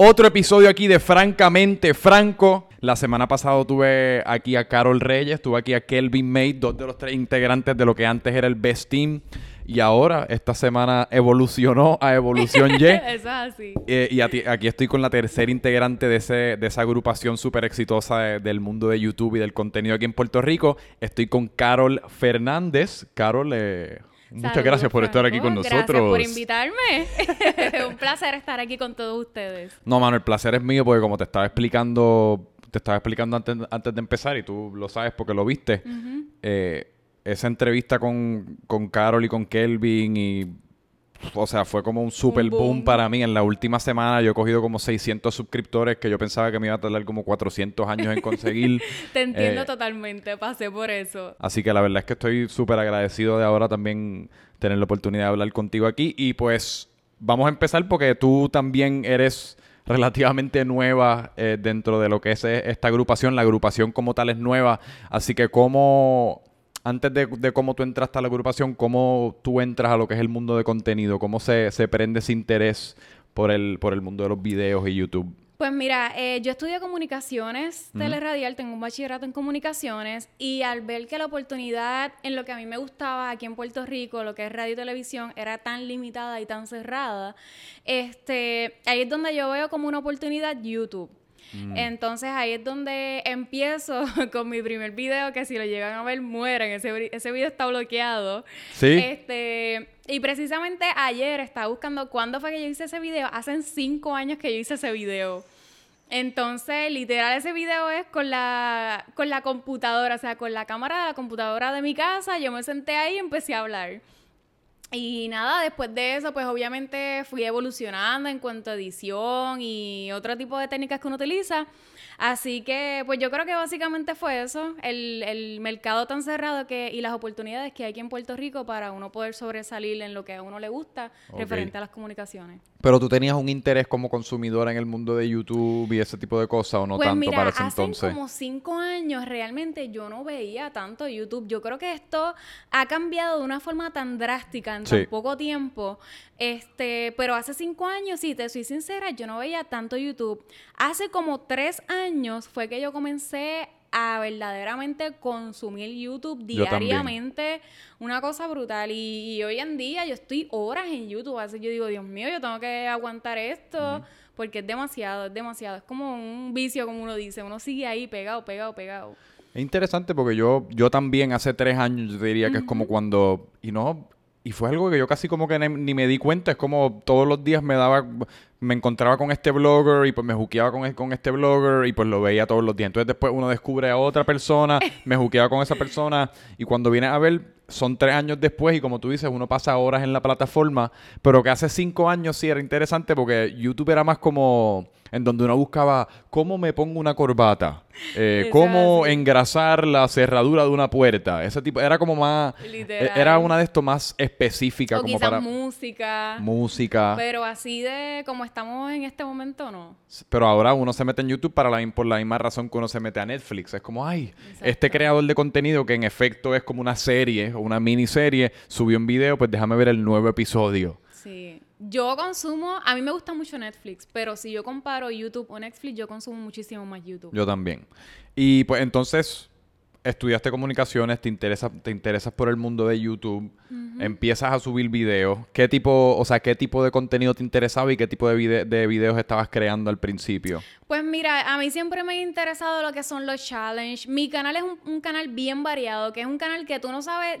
Otro episodio aquí de Francamente Franco. La semana pasada tuve aquí a Carol Reyes, tuve aquí a Kelvin May, dos de los tres integrantes de lo que antes era el Best Team. Y ahora, esta semana evolucionó a Evolución Y. Eso es así. Eh, y aquí estoy con la tercera integrante de, ese, de esa agrupación súper exitosa de- del mundo de YouTube y del contenido aquí en Puerto Rico. Estoy con Carol Fernández. Carol, eh, muchas gracias por estar aquí con nosotros. Gracias por invitarme. Un placer estar aquí con todos ustedes. No, mano, el placer es mío porque como te estaba explicando, te estaba explicando antes, antes de empezar y tú lo sabes porque lo viste, eh, esa entrevista con, con Carol y con Kelvin y... O sea, fue como un super Un boom. boom. para mí. En la última semana yo he cogido como 600 suscriptores que yo pensaba que me iba a tardar como 400 años en conseguir. Te entiendo Eh, totalmente, pasé por eso. Así que la verdad es que estoy súper agradecido de ahora también tener la oportunidad de hablar contigo aquí. Y pues vamos a empezar porque tú también eres relativamente nueva eh, dentro de lo que es esta agrupación. La agrupación como tal es nueva. Así que cómo, antes de, de cómo tú entraste a la agrupación, cómo tú entras a lo que es el mundo de contenido, cómo se, se prende ese interés por el, por el mundo de los videos y YouTube. Pues mira, eh, yo estudio comunicaciones teleradial, tengo un bachillerato en comunicaciones y al ver que la oportunidad en lo que a mí me gustaba aquí en Puerto Rico, lo que es radio y televisión, era tan limitada y tan cerrada, este, ahí es donde yo veo como una oportunidad YouTube. Entonces ahí es donde empiezo con mi primer video, que si lo llegan a ver mueren, ese, ese video está bloqueado. ¿Sí? Este, y precisamente ayer estaba buscando cuándo fue que yo hice ese video. Hacen cinco años que yo hice ese video. Entonces, literal, ese video es con la, con la computadora, o sea, con la cámara de la computadora de mi casa. Yo me senté ahí y empecé a hablar. Y nada, después de eso, pues obviamente fui evolucionando en cuanto a edición y otro tipo de técnicas que uno utiliza. Así que, pues yo creo que básicamente fue eso, el, el mercado tan cerrado que, y las oportunidades que hay aquí en Puerto Rico para uno poder sobresalir en lo que a uno le gusta referente a las comunicaciones. Pero tú tenías un interés como consumidora en el mundo de YouTube y ese tipo de cosas o no pues tanto mira, para ese hace entonces. como cinco años realmente yo no veía tanto YouTube. Yo creo que esto ha cambiado de una forma tan drástica en Sí. tan poco tiempo. Este, pero hace cinco años, si te soy sincera, yo no veía tanto YouTube. Hace como tres años fue que yo comencé a verdaderamente consumir YouTube diariamente, una cosa brutal. Y, y hoy en día yo estoy horas en YouTube, así yo digo, Dios mío, yo tengo que aguantar esto, porque es demasiado, es demasiado. Es como un vicio, como uno dice, uno sigue ahí pegado, pegado, pegado. Es interesante porque yo, yo también hace tres años yo diría que es como cuando, y no, y fue algo que yo casi como que ni me di cuenta, es como todos los días me daba, me encontraba con este blogger y pues me juqueaba con, con este blogger y pues lo veía todos los días. Entonces después uno descubre a otra persona, me juqueaba con esa persona y cuando viene a ver son tres años después y como tú dices, uno pasa horas en la plataforma, pero que hace cinco años sí era interesante porque YouTube era más como en donde uno buscaba cómo me pongo una corbata, eh, cómo engrasar la cerradura de una puerta, ese tipo, era como más, Literal. e- era una de estos más específica O como quizás para música. música, Pero así de como estamos en este momento, no. pero ahora uno se mete en YouTube para la, por la misma razón que uno se mete a Netflix, es como, ay, este creador de contenido que en efecto es como una serie o una miniserie, subió un video, pues déjame ver el nuevo episodio. Sí. Yo consumo, a mí me gusta mucho Netflix, pero si yo comparo YouTube o Netflix, yo consumo muchísimo más YouTube. Yo también. Y pues entonces estudiaste comunicaciones, te interesas, te interesas por el mundo de YouTube, empiezas a subir videos. ¿Qué tipo, o sea, qué tipo de contenido te interesaba y qué tipo de, vide- de videos estabas creando al principio? Pues mira, a mí siempre me ha interesado lo que son los challenges. Mi canal es un, un canal bien variado, que es un canal que tú no sabes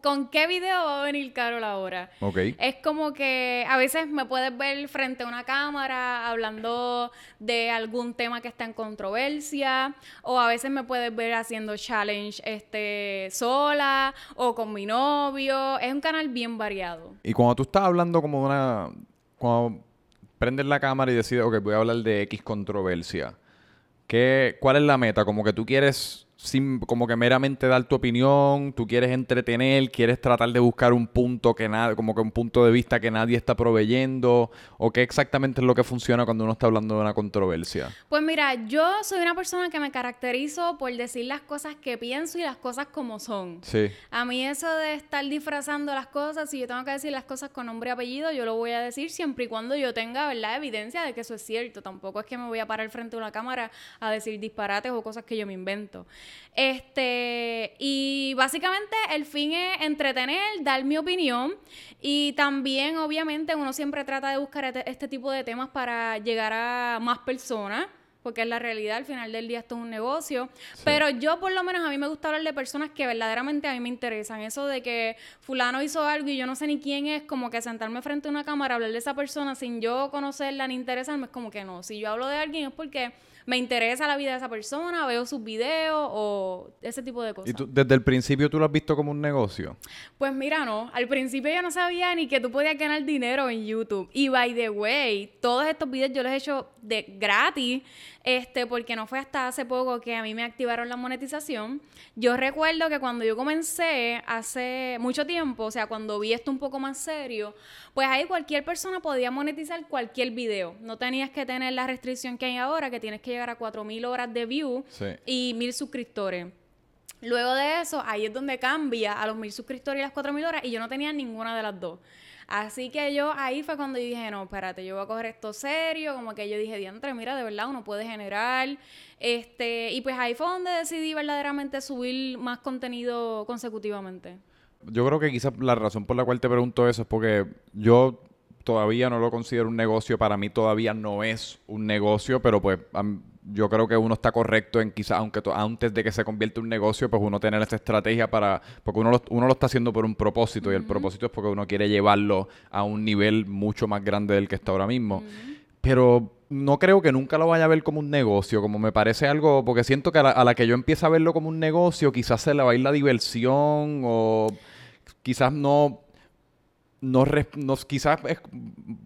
con qué video va a venir Carol ahora. Ok. Es como que a veces me puedes ver frente a una cámara hablando de algún tema que está en controversia, o a veces me puedes ver haciendo challenge este sola o con mi novio. Es un canal bien variado. Y cuando tú estás hablando como de una... Cuando prendes la cámara y decides, ok, voy a hablar de X controversia. ¿Qué, ¿Cuál es la meta? Como que tú quieres sin como que meramente dar tu opinión, tú quieres entretener, quieres tratar de buscar un punto que nada, como que un punto de vista que nadie está proveyendo, o qué exactamente es lo que funciona cuando uno está hablando de una controversia. Pues mira, yo soy una persona que me caracterizo por decir las cosas que pienso y las cosas como son. Sí. A mí eso de estar disfrazando las cosas, si yo tengo que decir las cosas con nombre y apellido, yo lo voy a decir siempre y cuando yo tenga, ¿verdad?, evidencia de que eso es cierto. Tampoco es que me voy a parar frente a una cámara a decir disparates o cosas que yo me invento. Este, y básicamente el fin es entretener, dar mi opinión y también obviamente uno siempre trata de buscar este, este tipo de temas para llegar a más personas porque es la realidad, al final del día esto es un negocio. Pero yo por lo menos a mí me gusta hablar de personas que verdaderamente a mí me interesan. Eso de que fulano hizo algo y yo no sé ni quién es, como que sentarme frente a una cámara, hablar de esa persona sin yo conocerla ni interesarme, es como que no. Si yo hablo de alguien es porque me interesa la vida de esa persona, veo sus videos o ese tipo de cosas. ¿Y tú, desde el principio tú lo has visto como un negocio? Pues mira, no. Al principio yo no sabía ni que tú podías ganar dinero en YouTube. Y by the way, todos estos videos yo los he hecho de gratis, este, porque no fue hasta hace poco que a mí me activaron la monetización. Yo recuerdo que cuando yo comencé hace mucho tiempo, o sea, cuando vi esto un poco más serio, pues ahí cualquier persona podía monetizar cualquier video. No tenías que tener la restricción que hay ahora, que tienes que llegar a 4.000 horas de view y 1.000 suscriptores. Luego de eso, ahí es donde cambia a los 1.000 suscriptores y las 4.000 horas y yo no tenía ninguna de las dos. Así que yo ahí fue cuando dije, no, espérate, yo voy a coger esto serio, como que yo dije, diantre, mira, de verdad uno puede generar, este, y pues ahí fue donde decidí verdaderamente subir más contenido consecutivamente. Yo creo que quizás la razón por la cual te pregunto eso es porque yo todavía no lo considero un negocio, para mí todavía no es un negocio, pero pues yo creo que uno está correcto en quizás, aunque antes de que se convierta en un negocio, pues uno tener esa estrategia para, porque uno lo, uno lo está haciendo por un propósito y el propósito es porque uno quiere llevarlo a un nivel mucho más grande del que está ahora mismo. Pero no creo que nunca lo vaya a ver como un negocio, como me parece algo, porque siento que a la, a la que yo empiece a verlo como un negocio, quizás se le va a ir la diversión o quizás no no, no quizás es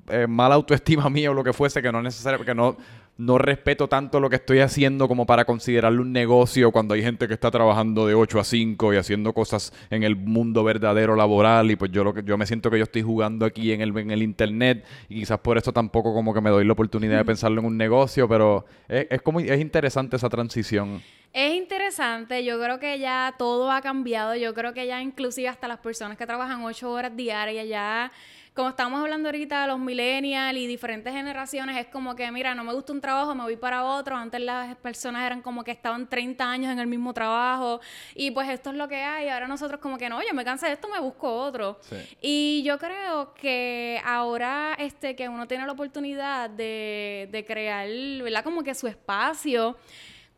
eh, mala autoestima mía o lo que fuese, que no necesario, que no, no respeto tanto lo que estoy haciendo como para considerarlo un negocio cuando hay gente que está trabajando de 8 a 5 y haciendo cosas en el mundo verdadero laboral y pues yo lo que yo me siento que yo estoy jugando aquí en el, en el internet y quizás por eso tampoco como que me doy la oportunidad de pensarlo en un negocio, pero es, es como es interesante esa transición. Es interesante, yo creo que ya todo ha cambiado, yo creo que ya inclusive hasta las personas que trabajan ocho horas diarias ya como estamos hablando ahorita de los millennials y diferentes generaciones, es como que, mira, no me gusta un trabajo, me voy para otro. Antes las personas eran como que estaban 30 años en el mismo trabajo y pues esto es lo que hay. Ahora nosotros como que no, yo me cansé de esto, me busco otro. Y yo creo que ahora este que uno tiene la oportunidad de, de crear, ¿verdad? Como que su espacio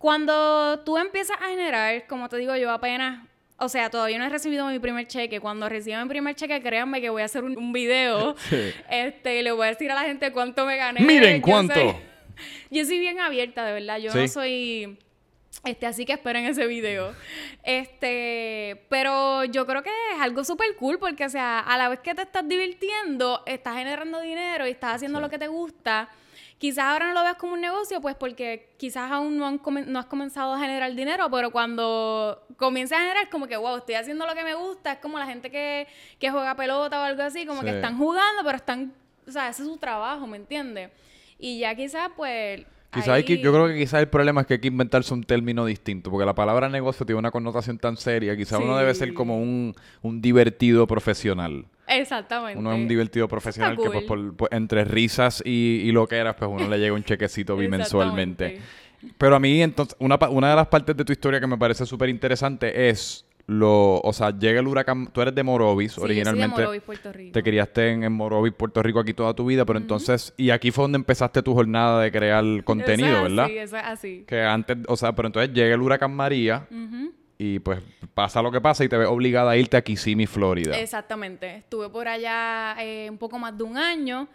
cuando tú empiezas a generar, como te digo yo, apenas o sea, todavía no he recibido mi primer cheque. Cuando reciba mi primer cheque, créanme que voy a hacer un, video. Este, le voy a decir a la gente cuánto me gané. Miren cuánto. yo soy bien abierta, de verdad. Yo no soy este, así que esperen ese video. Este, pero yo creo que es algo súper cool porque, o sea, a la vez que te estás divirtiendo, estás generando dinero y estás haciendo lo que te gusta. Quizás ahora no lo veas como un negocio, pues porque quizás aún no, no has comenzado a generar dinero, pero cuando comiences a generar, como que, wow, estoy haciendo lo que me gusta, es como la gente que, que juega pelota o algo así, como que están jugando, pero están, o sea, ese es su trabajo, ¿me entiendes? Y ya quizás, pues, Quizás que, yo creo que quizás el problema es que hay que inventarse un término distinto, porque la palabra negocio tiene una connotación tan seria, quizás uno debe ser como un, un divertido profesional. Exactamente. Uno es un divertido profesional que pues, por, entre risas y, y lo que eras, pues uno le llega un chequecito bimensualmente. Pero a mí, entonces, una, una de las partes de tu historia que me parece súper interesante es lo, o sea, llega el huracán, tú eres de Morovis originalmente. de Morovis, Puerto Rico. Te criaste en, en, Morovis, Puerto Rico aquí toda tu vida, pero entonces, y aquí fue donde empezaste tu jornada de crear contenido, ¿verdad? Sí, eso es así. Que antes, o sea, pero entonces llega el huracán María y pues pasa lo que pasa y te ves obligada a irte a Kissimmee, Florida. Exactamente. Estuve por allá eh, un poco más de un año.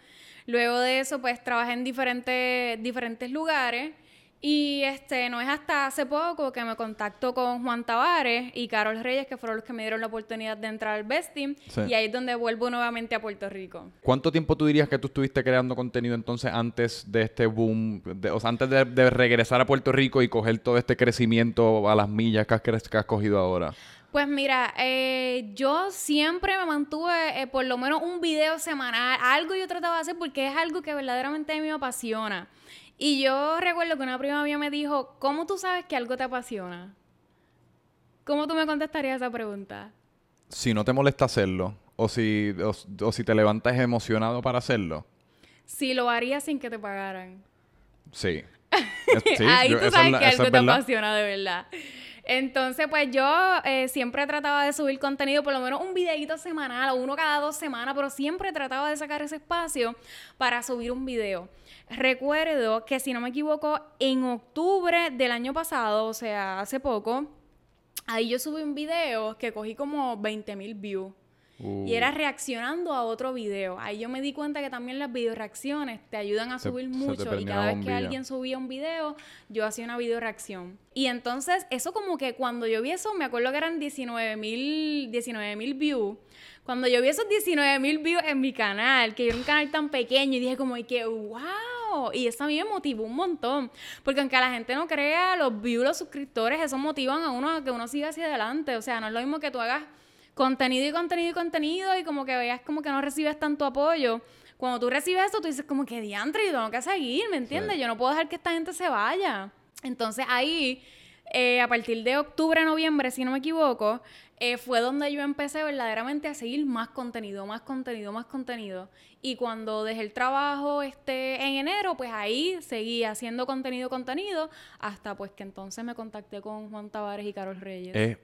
Luego de eso, pues trabajé en diferentes, diferentes lugares. Y este, no es hasta hace poco que me contacto con Juan Tavares y Carol Reyes, que fueron los que me dieron la oportunidad de entrar al Best Team. Y ahí es donde vuelvo nuevamente a Puerto Rico. ¿Cuánto tiempo tú dirías que tú estuviste creando contenido entonces antes de este boom, o sea, antes de, regresar a Puerto Rico y coger todo este crecimiento a las millas que has, que has cogido ahora? Pues mira, eh, yo siempre me mantuve eh, por lo menos un video semanal, algo yo trataba de hacer porque es algo que verdaderamente a mí me apasiona. Y yo recuerdo que una prima mía me dijo, ¿cómo tú sabes que algo te apasiona? ¿Cómo tú me contestarías esa pregunta? Si no te molesta hacerlo, o si, o, si te levantas emocionado para hacerlo. Si lo harías sin que te pagaran. Sí. Ahí tú sabes que algo te apasiona de verdad. Entonces, pues yo eh, siempre trataba de subir contenido, por lo menos un videito semanal o uno cada dos semanas, pero siempre trataba de sacar ese espacio para subir un video. Recuerdo que, si no me equivoco, en octubre del año pasado, o sea, hace poco, ahí yo subí un video que cogí como 20 mil views. Y era uh. reaccionando a otro video. Ahí yo me di cuenta que también las video reacciones te ayudan a subir mucho. Y cada vez que alguien subía un video, yo hacía una video reacción. Y entonces, eso como que cuando yo vi eso, me acuerdo que eran 19 mil 19, views. Cuando yo vi esos 19 mil views en mi canal, que era un canal tan pequeño, y dije como, y que, wow y eso a mí me motivó un montón. Porque aunque la gente no crea, los views, los suscriptores, eso motivan a uno a que uno siga hacia adelante. O sea, no es lo mismo que tú hagas contenido y contenido y contenido y como que veas como que no recibes tanto apoyo. Cuando tú recibes eso, tú dices como que diantre, yo tengo que seguir, ¿me entiendes? Yo no puedo dejar que esta gente se vaya. Entonces ahí, eh, a partir de octubre, noviembre, si no me equivoco, eh, fue donde yo empecé verdaderamente a seguir más contenido, más contenido, más contenido. Y cuando dejé el trabajo este, en enero, pues ahí seguí haciendo contenido, contenido, hasta pues que entonces me contacté con Juan Tavares y Carol Reyes. Eh,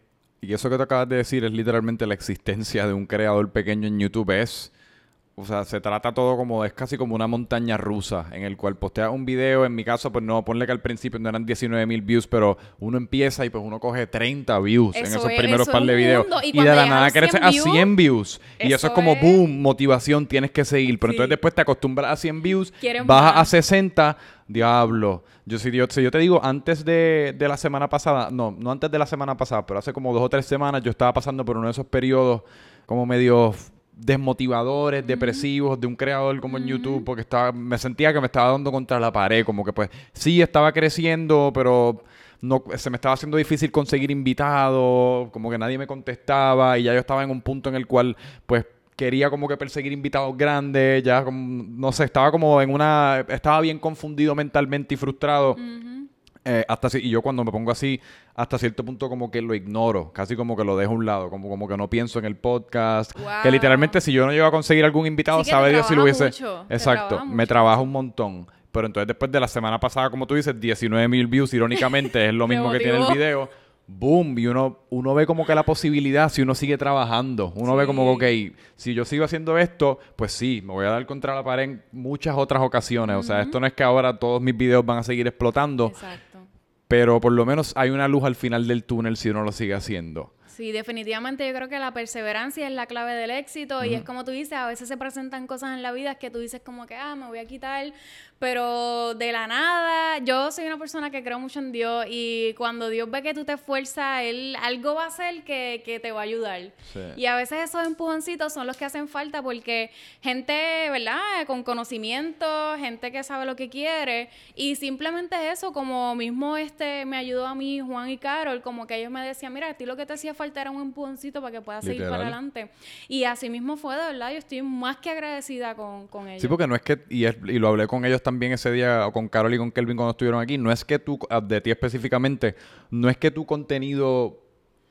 y eso que te acabas de decir es literalmente la existencia de un creador pequeño en YouTube. Es o sea, se trata todo como, es casi como una montaña rusa en el cual posteas un video, en mi caso, pues no, ponle que al principio no eran 19 mil views, pero uno empieza y pues uno coge 30 views en esos primeros par de videos. Y, de la nada creces a 100 views. y eso es como, boom, motivación, tienes que seguir. Pero entonces después te acostumbras a 100 views, bajas a 60, diablo. Yo si, yo, si yo te digo, antes de, de la semana pasada, no, no antes de la semana pasada, pero hace como dos o tres semanas yo estaba pasando por uno de esos periodos como medio desmotivadores, depresivos de un creador como en YouTube, porque estaba, me sentía que me estaba dando contra la pared, como que pues sí estaba creciendo, pero no, se me estaba haciendo difícil conseguir invitados, como que nadie me contestaba y ya yo estaba en un punto en el cual pues quería como que perseguir invitados grandes, ya como, no sé, estaba como en una, estaba bien confundido mentalmente y frustrado. Eh, hasta y yo cuando me pongo así, hasta cierto punto como que lo ignoro, casi como que lo dejo a un lado, como, como que no pienso en el podcast. Que literalmente si yo no llego a conseguir algún invitado, sabe Dios si lo hubiese... Exacto, me trabaja un montón. Pero entonces después de la semana pasada, como tú dices, 19 mil views, irónicamente, es lo mismo que tiene el video. Boom, y uno, uno ve como que la posibilidad si uno sigue trabajando. Uno ve como, ok, si yo sigo haciendo esto, pues sí, me voy a dar contra la pared en muchas otras ocasiones. O sea, esto no es que ahora todos mis videos van a seguir explotando. Exacto pero por lo menos hay una luz al final del túnel si uno lo sigue haciendo. Sí, definitivamente yo creo que la perseverancia es la clave del éxito y es como tú dices, a veces se presentan cosas en la vida que tú dices como que, ah, me voy a quitar pero de la nada, yo soy una persona que creo mucho en Dios y cuando Dios ve que tú te esfuerzas, Él algo va a hacer que, que te va a ayudar. Y a veces esos empujoncitos son los que hacen falta porque gente, ¿verdad? Con conocimiento, gente que sabe lo que quiere y simplemente eso, como mismo este me ayudó a mí Juan y Carol, como que ellos me decían, mira, a ti lo que te hacía falta era un empujoncito para que puedas seguir para adelante. Y así mismo fue, de verdad, yo estoy más que agradecida con, con ellos. Sí, porque no es que, y, y lo hablé con ellos también, ese día con Carol y con Kelvin cuando estuvieron aquí, no es que tú, ah, de ti específicamente, no es que tu contenido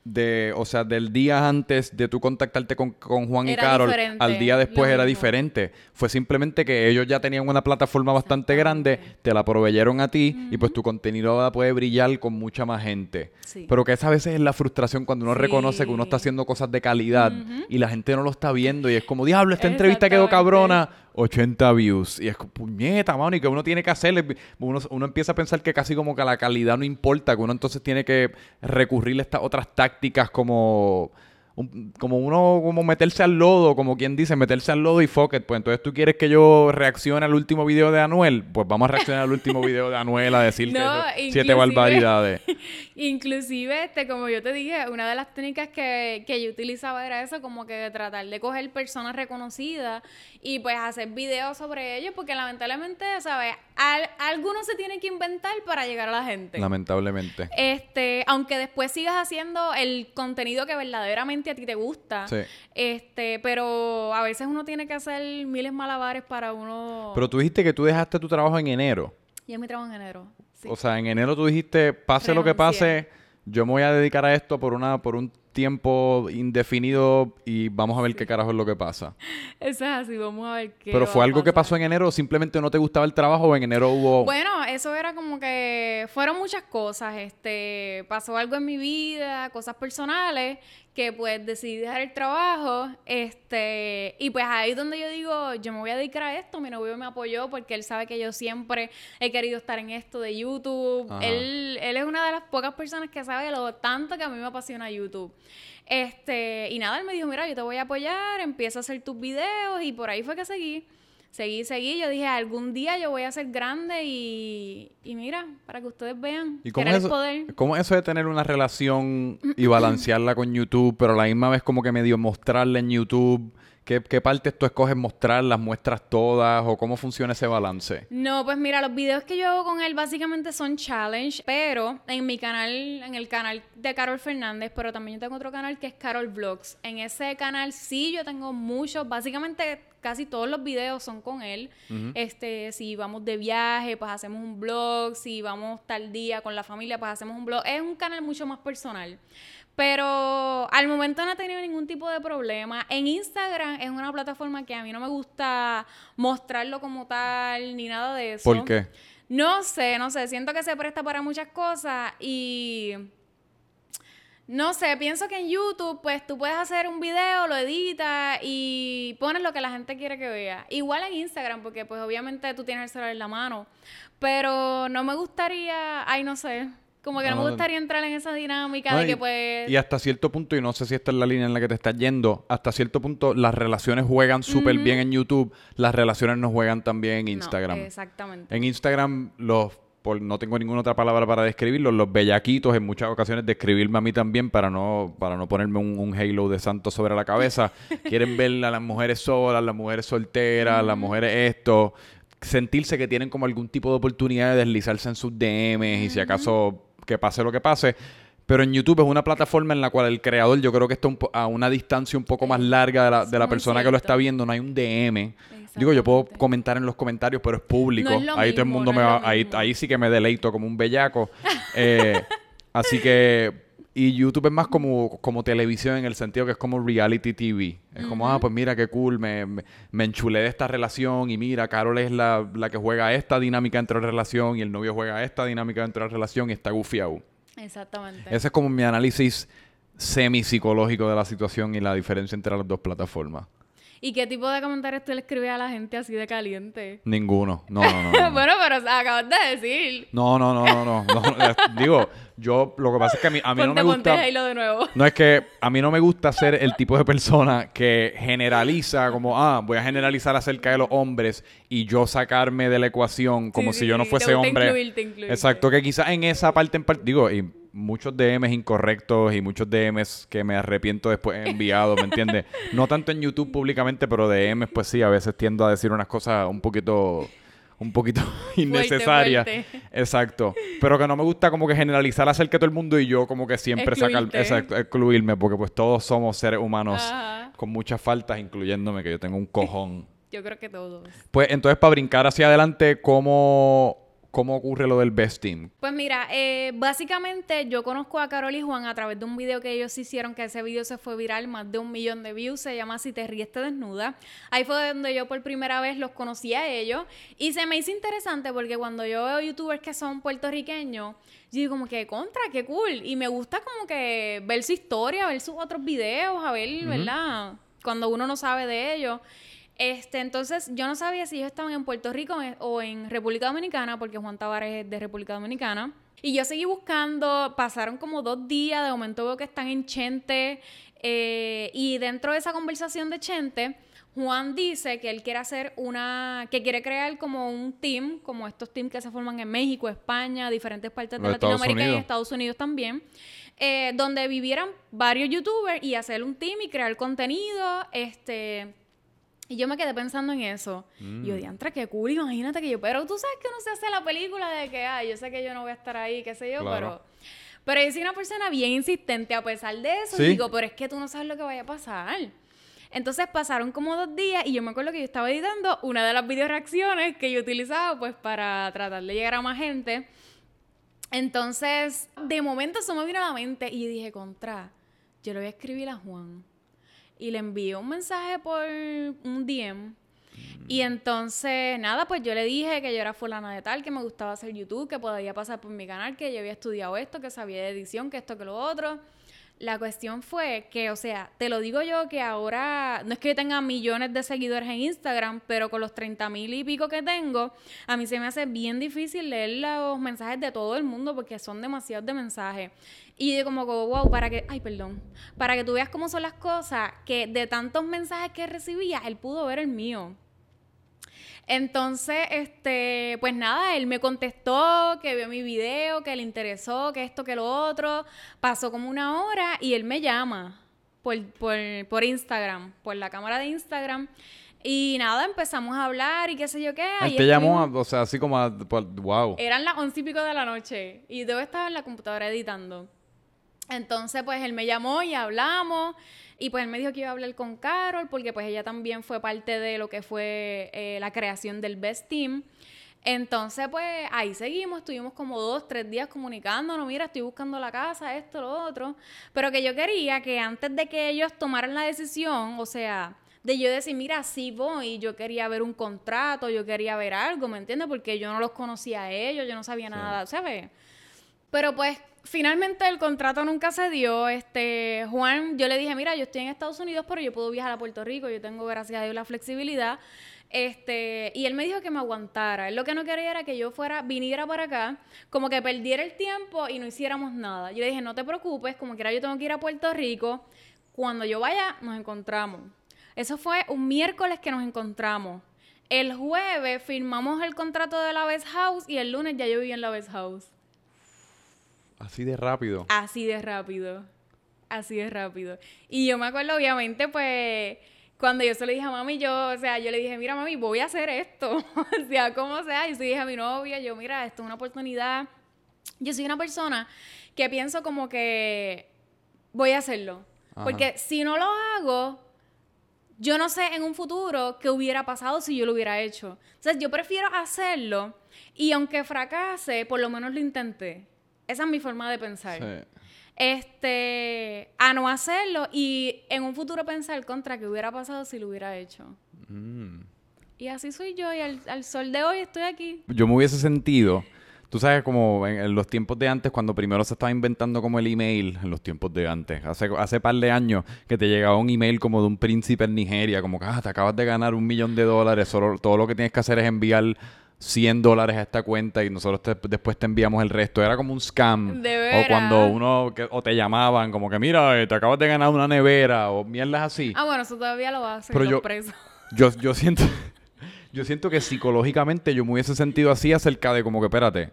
de, o sea, del día antes de tú contactarte con, Juan y Carol al día después era diferente. Fue simplemente que ellos ya tenían una plataforma bastante grande, te la proveyeron a ti y pues tu contenido ahora puede brillar con mucha más gente. Pero que esa a veces es la frustración cuando uno reconoce que uno está haciendo cosas de calidad y la gente no lo está viendo y es como, diablo, esta entrevista quedó cabrona, 80 views. Y es puñeta, mano, y que uno tiene que hacerle. Uno, uno empieza a pensar que casi como que la calidad no importa, que uno entonces tiene que recurrir a estas otras tácticas como como uno, como meterse al lodo, como quien dice, meterse al lodo y fuck it. Pues entonces tú quieres que yo reaccione al último video de Anuel, pues vamos a reaccionar al último video de Anuel a decir que siete barbaridades. Inclusive, este, como yo te dije, una de las técnicas que, que yo utilizaba era eso, como que tratar de coger personas reconocidas y pues hacer videos sobre ellos, porque lamentablemente, ¿sabes? algunos se tienen que inventar para llegar a la gente. Lamentablemente. Este, aunque después sigas haciendo el contenido que verdaderamente a ti te gusta. Sí. Este, pero a veces uno tiene que hacer miles malabares para uno. Pero tú dijiste que tú dejaste tu trabajo en enero. Y mi trabajo en enero. O sea, en enero tú dijiste, pase lo que pase, yo me voy a dedicar a esto por una, por un tiempo indefinido y vamos a ver qué carajo es lo que pasa. Eso es así, vamos a ver qué. Pero fue algo que pasó en enero o simplemente no te gustaba el trabajo o en enero hubo. Bueno, eso era como que fueron muchas cosas. Este, pasó algo en mi vida, cosas personales que pues decidí dejar el trabajo, este, y pues ahí es donde yo digo, yo me voy a dedicar a esto, mi novio me apoyó porque él sabe que yo siempre he querido estar en esto de YouTube, él, él es una de las pocas personas que sabe lo tanto que a mí me apasiona YouTube. Este, y nada, él me dijo, mira, yo te voy a apoyar, empieza a hacer tus videos, y por ahí fue que seguí seguí, seguí. Yo dije, algún día yo voy a ser grande y, y mira, para que ustedes vean. ¿Y cómo es, eso, poder. cómo es eso de tener una relación y balancearla con YouTube, pero a la misma vez como que medio mostrarla en YouTube? ¿Qué, ¿Qué, partes tú escoges mostrar? ¿Las muestras todas? ¿O cómo funciona ese balance? No, pues mira, los videos que yo hago con él básicamente son challenge, pero en mi canal, en el canal de Carol Fernández, pero también yo tengo otro canal que es Carol Vlogs. En ese canal sí yo tengo muchos, básicamente casi todos los videos son con él. Este, si vamos de viaje, pues hacemos un blog, si vamos tal día con la familia, pues hacemos un blog. Es un canal mucho más personal. Pero al momento no he tenido ningún tipo de problema. En Instagram es una plataforma que a mí no me gusta mostrarlo como tal ni nada de eso. ¿Por qué? No sé, no sé. Siento que se presta para muchas cosas y no sé, pienso que en YouTube, pues tú puedes hacer un video, lo editas y pones lo que la gente quiere que vea. Igual en Instagram, porque pues obviamente tú tienes el celular en la mano. Pero no me gustaría, ay, no sé, como que no, me gustaría entrar en esa dinámica de que pues... Y hasta cierto punto, y no sé si esta es la línea en la que te estás yendo, hasta cierto punto las relaciones juegan súper bien en YouTube, las relaciones no juegan también en Instagram. exactamente. En Instagram los no tengo ninguna otra palabra para describirlo, los bellaquitos en muchas ocasiones describirme a mí también para no, para no ponerme un, halo de santo sobre la cabeza. Quieren ver a las mujeres solas, las mujeres solteras, las mujeres esto, sentirse que tienen como algún tipo de oportunidad de deslizarse en sus DMs y si acaso que pase lo que pase. Pero en YouTube es una plataforma en la cual el creador yo creo que está a una distancia un poco más larga de la, de la persona que lo está viendo, no hay un DM. Digo, yo puedo comentar en los comentarios, pero es público. ahí todo el mundo me va, ahí, ahí sí que me deleito como un bellaco. Eh, así que, y YouTube es más como, como televisión en el sentido que es como reality TV. Es como, ah, pues mira qué cool, me, me, enchulé de esta relación y mira, Carol es la, la que juega esta dinámica dentro de la relación y el novio juega esta dinámica dentro de la relación y está gufiado. Exactamente. Ese es como mi análisis semi-psicológico de la situación y la diferencia entre las dos plataformas. ¿Y qué tipo de comentarios tú le escribes a la gente así de caliente? Ninguno. No, no, no. bueno, pero acabas de decir. No, no, no, no, no. digo, yo lo que pasa es que a mí, a mí no me gusta. de nuevo. No es que a mí no me gusta ser el tipo de persona que generaliza como, ah, voy a generalizar acerca de los hombres y yo sacarme de la ecuación como si yo no fuese hombre. Exacto, que quizás en esa parte en parte, digo, y muchos DMs incorrectos y muchos DMs que me arrepiento después enviado, ¿me entiendes? No tanto en YouTube públicamente, pero DMs, pues sí, a veces tiendo a decir unas cosas un poquito un poquito innecesarias. Exacto. Pero que no me gusta como que generalizar acerca de todo el mundo y yo como que siempre sacar, exacto, excluirme, porque pues todos somos seres humanos con muchas faltas, incluyéndome, que yo tengo un cojón. Yo creo que todos. Pues entonces, para brincar hacia adelante, ¿cómo ¿Cómo ocurre lo del Best Team? Pues mira, eh, básicamente yo conozco a Carol y Juan a través de un video que ellos hicieron, que ese video se fue viral, más de un millón de views, se llama Si te ríes te desnuda. Ahí fue donde yo por primera vez los conocí a ellos y se me hizo interesante porque cuando yo veo youtubers que son puertorriqueños, yo digo como que contra, qué cool. Y me gusta como que ver su historia, ver sus otros videos, a ver, ¿verdad? Cuando uno no sabe de ellos. Este, entonces, yo no sabía si ellos estaban en Puerto Rico o en República Dominicana, porque Juan Tavares es de República Dominicana. Y yo seguí buscando, pasaron como dos días, de momento veo que están en Chente, eh, y dentro de esa conversación de Chente, Juan dice que él quiere hacer una, que quiere crear como un team, como estos teams que se forman en México, España, diferentes partes de Latinoamérica y Estados Unidos también, eh, donde vivieran varios youtubers y hacer un team y crear contenido, este... Y yo me quedé pensando en eso. Y yo, mm. diantra, qué cool, imagínate que yo... Pero tú sabes que no se hace la película de que, ay, yo sé que yo no voy a estar ahí, qué sé yo, pero... Pero yo soy una persona bien insistente a pesar de eso. Y digo, pero es que tú no sabes lo que vaya a pasar. Entonces pasaron como dos días y yo me acuerdo que yo estaba editando una de las video reacciones que yo utilizaba pues para tratar de llegar a más gente. Entonces, de momento eso me vino a la mente y dije, contra, yo le voy a escribir a Juan. Y le envié un mensaje por un DM. Y entonces, nada, pues yo le dije que yo era fulana de tal, que me gustaba hacer YouTube, que podía pasar por mi canal, que yo había estudiado esto, que sabía de edición, que esto, que lo otro. La cuestión fue que, o sea, te lo digo yo que ahora, no es que yo tenga millones de seguidores en Instagram, pero con los 30 mil y pico que tengo, a mí se me hace bien difícil leer los mensajes de todo el mundo porque son demasiados de mensajes. Y yo como, wow, para que, ay, perdón, para que tú veas cómo son las cosas, que de tantos mensajes que recibía, él pudo ver el mío. Entonces, este, pues nada, él me contestó que vio mi video, que le interesó, que esto, que lo otro. Pasó como una hora y él me llama por, por, por Instagram, por la cámara de Instagram. Y nada, empezamos a hablar y qué sé yo qué. Él te llamó, o sea, así como, a, wow. Eran las once y pico de la noche y yo estaba en la computadora editando. Entonces, pues él me llamó y hablamos. Y pues él me dijo que iba a hablar con Carol, porque pues ella también fue parte de lo que fue eh, la creación del Best Team. Entonces, pues ahí seguimos, estuvimos como dos, tres días comunicándonos, mira, estoy buscando la casa, esto, lo otro. Pero que yo quería que antes de que ellos tomaran la decisión, o sea, de yo decir, mira, sí voy, yo quería ver un contrato, yo quería ver algo, ¿me entiendes? Porque yo no los conocía a ellos, yo no sabía nada, ¿sabes? Pero pues finalmente el contrato nunca se dio. Este, Juan, yo le dije, mira, yo estoy en Estados Unidos, pero yo puedo viajar a Puerto Rico, yo tengo, gracias a Dios, la flexibilidad. Este, y él me dijo que me aguantara. Él lo que no quería era que yo fuera, viniera para acá, como que perdiera el tiempo y no hiciéramos nada. Yo le dije, no te preocupes, como quiera yo tengo que ir a Puerto Rico. Cuando yo vaya, nos encontramos. Eso fue un miércoles que nos encontramos. El jueves firmamos el contrato de la Best House y el lunes ya yo vivía en la Best House. Así de rápido. Así de rápido. Así de rápido. Y yo me acuerdo, obviamente, pues, cuando yo se lo dije a mami, yo, o sea, yo le dije, mira, mami, voy a hacer esto. o sea, como sea. Yo se dije a mi novia, yo, mira, esto es una oportunidad. Yo soy una persona que pienso como que voy a hacerlo. Porque si no lo hago, yo no sé en un futuro qué hubiera pasado si yo lo hubiera hecho. Entonces, yo prefiero hacerlo y aunque fracase, por lo menos lo intenté. Esa es mi forma de pensar. Este, a no hacerlo y en un futuro pensar contra qué hubiera pasado si lo hubiera hecho. Mm. Y así soy yo y al, sol de hoy estoy aquí. Yo me hubiese sentido, tú sabes, como en, los tiempos de antes, cuando primero se estaba inventando como el email, en los tiempos de antes, hace, hace par de años, que te llegaba un email como de un príncipe en Nigeria, como que ah, te acabas de ganar un millón de dólares, solo, todo lo que tienes que hacer es enviar 100 dólares a esta cuenta y nosotros después te enviamos el resto. Era como un scam. De o cuando uno, o te llamaban como que, mira, eh, te acabas de ganar una nevera o mierdas así. Ah, bueno, eso todavía lo hace. Pero yo, yo, yo siento, yo siento que psicológicamente yo me hubiese sentido así acerca de como que, espérate,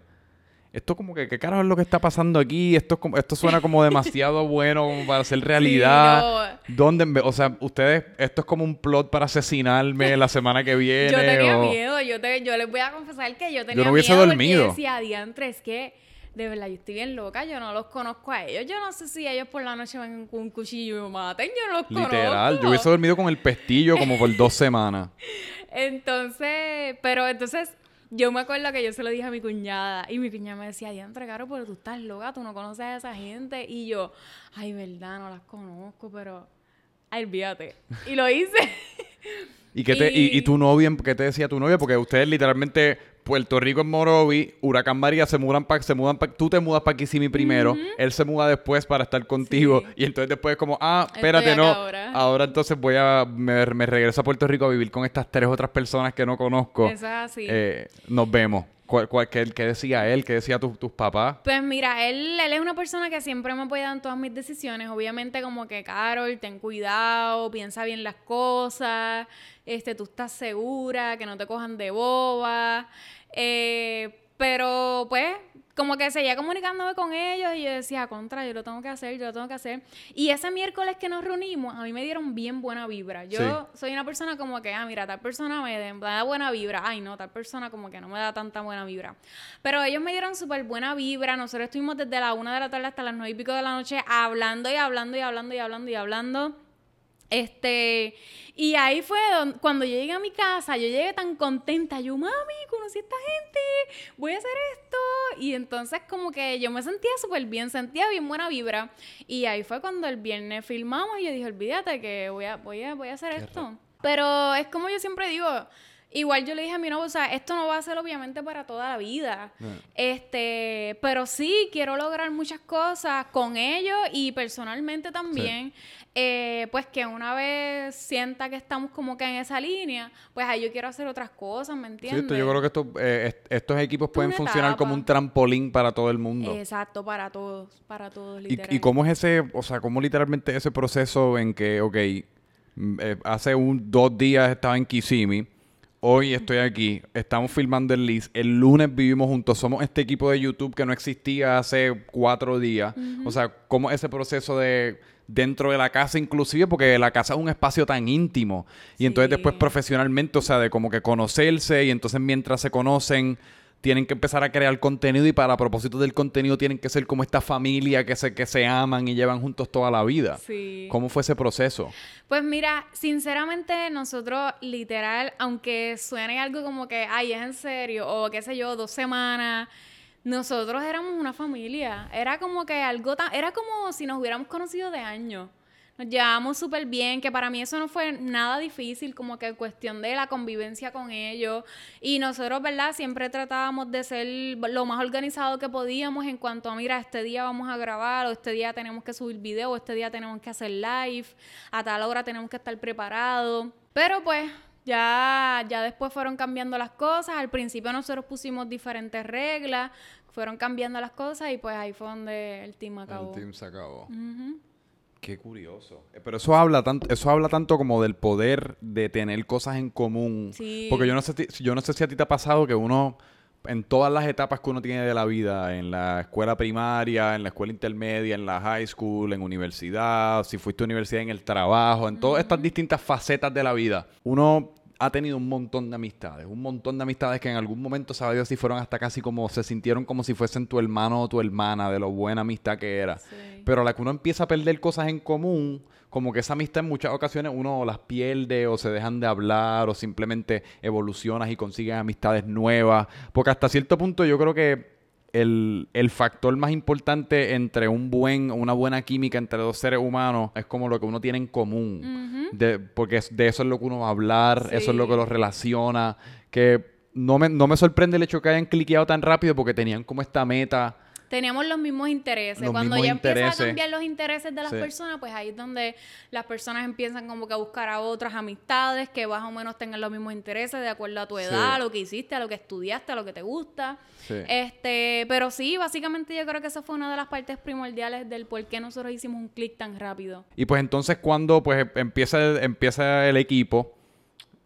esto como que, ¿qué carajo es lo que está pasando aquí? Esto, como, esto suena como demasiado bueno como para ser realidad. ¿Dónde, o sea, ustedes, esto es como un plot para asesinarme la semana que viene. yo tenía miedo, yo, te, yo les voy a confesar que yo tenía yo no hubiese miedo dormido. porque decía, diantre, es que de verdad, yo estoy bien loca, yo no los conozco a ellos. Yo no sé si ellos por la noche van con un cuchillo y me maten, yo no los conozco. Literal, yo hubiese dormido con el pestillo como por dos semanas. entonces, pero entonces yo me acuerdo que yo se lo dije a mi cuñada y mi cuñada me decía, ya caro, pero tú estás loca, tú no conoces a esa gente. Y yo, ay, verdad, no las conozco, pero, ay, olvídate. Y lo hice. ¿Y, qué te, y, tu novia, qué te decía tu novia? Porque ustedes literalmente Puerto Rico en Morovi, Huracán María se mudan para se mudan tú te mudas para Kissimmee primero, él se muda después para estar contigo y entonces después como, ah, espérate, no, ahora. entonces voy a me, regreso a Puerto Rico a vivir con estas tres otras personas que no conozco. Es así. Eh, nos vemos. ¿Cuál, qué, decía él? ¿Qué decía tu- tus papás? Pues mira, él, él es una persona que siempre me ha apoyado en todas mis decisiones. Obviamente como que, Carol, ten cuidado, piensa bien las cosas, este, tú estás segura, que no te cojan de boba. Eh, pero pues como que seguía comunicándome con ellos y yo decía, contra, yo lo tengo que hacer, yo lo tengo que hacer. Y ese miércoles que nos reunimos, a mí me dieron bien buena vibra. Yo soy una persona como que, ah, mira, tal persona me da buena vibra. Ay, no, tal persona como que no me da tanta buena vibra. Pero ellos me dieron súper buena vibra. Nosotros estuvimos desde la una de la tarde hasta las nueve y pico de la noche hablando y hablando y hablando y hablando y hablando. Este, y ahí fue cuando yo llegué a mi casa, yo llegué tan contenta, yo, mami, conocí a esta gente, voy a hacer esto. Y entonces como que yo me sentía súper bien, sentía bien buena vibra. Y ahí fue cuando el viernes filmamos y yo dije, olvídate que voy a, voy a, voy a hacer esto. Pero es como yo siempre digo, igual yo le dije a mi novio, o sea, esto no va a ser obviamente para toda la vida. Este, pero sí quiero lograr muchas cosas con ellos y personalmente también. Eh, pues que una vez sienta que estamos como que en esa línea, pues ahí yo quiero hacer otras cosas, ¿me Sí, entiendes? esto- yo creo que estos, eh, est- estos equipos pueden funcionar como un trampolín para todo el mundo. Exacto, para todos, para todos, ¿Y, literal. ¿Y cómo es ese, o sea, cómo literalmente ese proceso en que, ok, mm, eh, hace un, dos días estaba en Kissimmee, hoy estoy aquí, estamos filmando el list, el lunes vivimos juntos, somos este equipo de YouTube que no existía hace cuatro días, o sea, cómo ese proceso de dentro de la casa inclusive, porque la casa es un espacio tan íntimo, y entonces después profesionalmente, o sea, de como que conocerse, y entonces mientras se conocen tienen que empezar a crear contenido y para propósito del contenido tienen que ser como esta familia que se, que se aman y llevan juntos toda la vida. Sí. ¿Cómo fue ese proceso? Pues mira, sinceramente nosotros literal, aunque suene algo como que, ay, es en serio, o qué sé yo, dos semanas, nosotros éramos una familia. Era como que algo tan, era como si nos hubiéramos conocido de años. Nos llevábamos súper bien, que para mí eso no fue nada difícil, como que cuestión de la convivencia con ellos. Y nosotros, ¿verdad? Siempre tratábamos de ser lo más organizado que podíamos en cuanto a, mira, este día vamos a grabar, o este día tenemos que subir video, o este día tenemos que hacer live, a tal hora tenemos que estar preparados. Pero pues ya, ya después fueron cambiando las cosas. Al principio nosotros pusimos diferentes reglas, fueron cambiando las cosas y pues ahí fue donde el team acabó. El team se acabó. Qué curioso. Eh, Pero eso habla tanto, eso habla tanto como del poder de tener cosas en común. Sí. Porque yo no sé, yo no sé si a ti te ha pasado que uno, en todas las etapas que uno tiene de la vida, en la escuela primaria, en la escuela intermedia, en la high school, en universidad, si fuiste a universidad, en el trabajo, en todas estas distintas facetas de la vida, uno ha tenido un montón de amistades, un montón de amistades que en algún momento, sabe Dios, si fueron hasta casi como, se sintieron como si fuesen tu hermano o tu hermana, de lo buena amistad que era. Sí. Pero a la que uno empieza a perder cosas en común, como que esa amistad en muchas ocasiones uno las pierde o se dejan de hablar o simplemente evolucionas y consigues amistades nuevas. Porque hasta cierto punto yo creo que el, el factor más importante entre un buen, una buena química entre dos seres humanos es como lo que uno tiene en común. De, porque es- de eso es lo que uno va a hablar, eso es lo que los relaciona. Que no me, no me sorprende el hecho que hayan cliqueado tan rápido porque tenían como esta meta. Teníamos los mismos intereses. Los Cuando mismos ya empiezan intereses. a cambiar los intereses de las Sí. personas, pues ahí es donde las personas empiezan como que a buscar a otras amistades que más o menos tengan los mismos intereses de acuerdo a tu Sí. edad, a lo que hiciste, a lo que estudiaste, a lo que te gusta. Sí. Este, pero sí, básicamente yo creo que esa fue una de las partes primordiales del por qué nosotros hicimos un clic tan rápido. Y pues entonces cuando pues empieza el, empieza el equipo,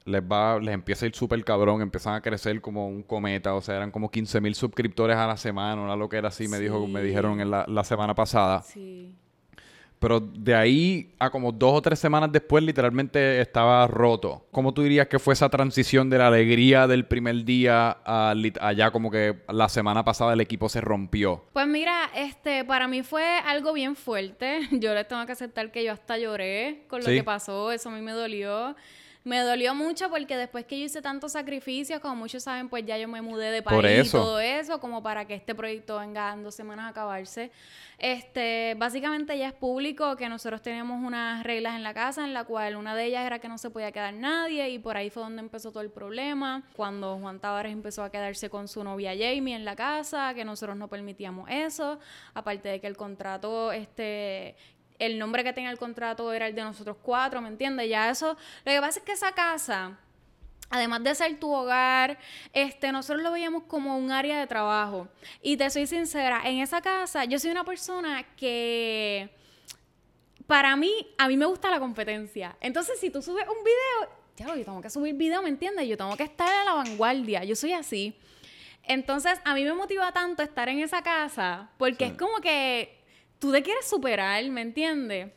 les va, les empieza a ir súper cabrón, empiezan a crecer como un cometa, o sea, eran como 15 mil suscriptores a la semana, una lo que era así, me dijo, me dijeron en la, la semana pasada. Sí. Pero de ahí a como dos o tres semanas después, literalmente estaba roto. ¿Cómo tú dirías que fue esa transición de la alegría del primer día a allá como que la semana pasada el equipo se rompió? Pues mira, este, para mí fue algo bien fuerte. Yo les tengo que aceptar que yo hasta lloré con lo Sí. que pasó. Eso a mí me dolió. Me dolió mucho porque después que yo hice tantos sacrificios, como muchos saben, pues ya yo me mudé de país Por y todo eso, como para que este proyecto venga en dos semanas a acabarse. Este, básicamente ya es público que nosotros teníamos unas reglas en la casa, en la cual una de ellas era que no se podía quedar nadie, y por ahí fue donde empezó todo el problema. Cuando Juan Tavares empezó a quedarse con su novia Jamie en la casa, que nosotros no permitíamos eso, aparte de que el contrato, este, el nombre que tenía el contrato era el de nosotros cuatro, ¿me entiendes? Ya eso, lo que pasa es que esa casa además de ser tu hogar, este, nosotros lo veíamos como un área de trabajo. Y te soy sincera, en esa casa yo soy una persona que para mí, a mí me gusta la competencia. Entonces, si tú subes un video, ya, yo tengo que subir video, ¿me entiendes? Yo tengo que estar a la vanguardia, yo soy así. Entonces, a mí me motiva tanto estar en esa casa, porque es como que tú te quieres superar, ¿me entiendes?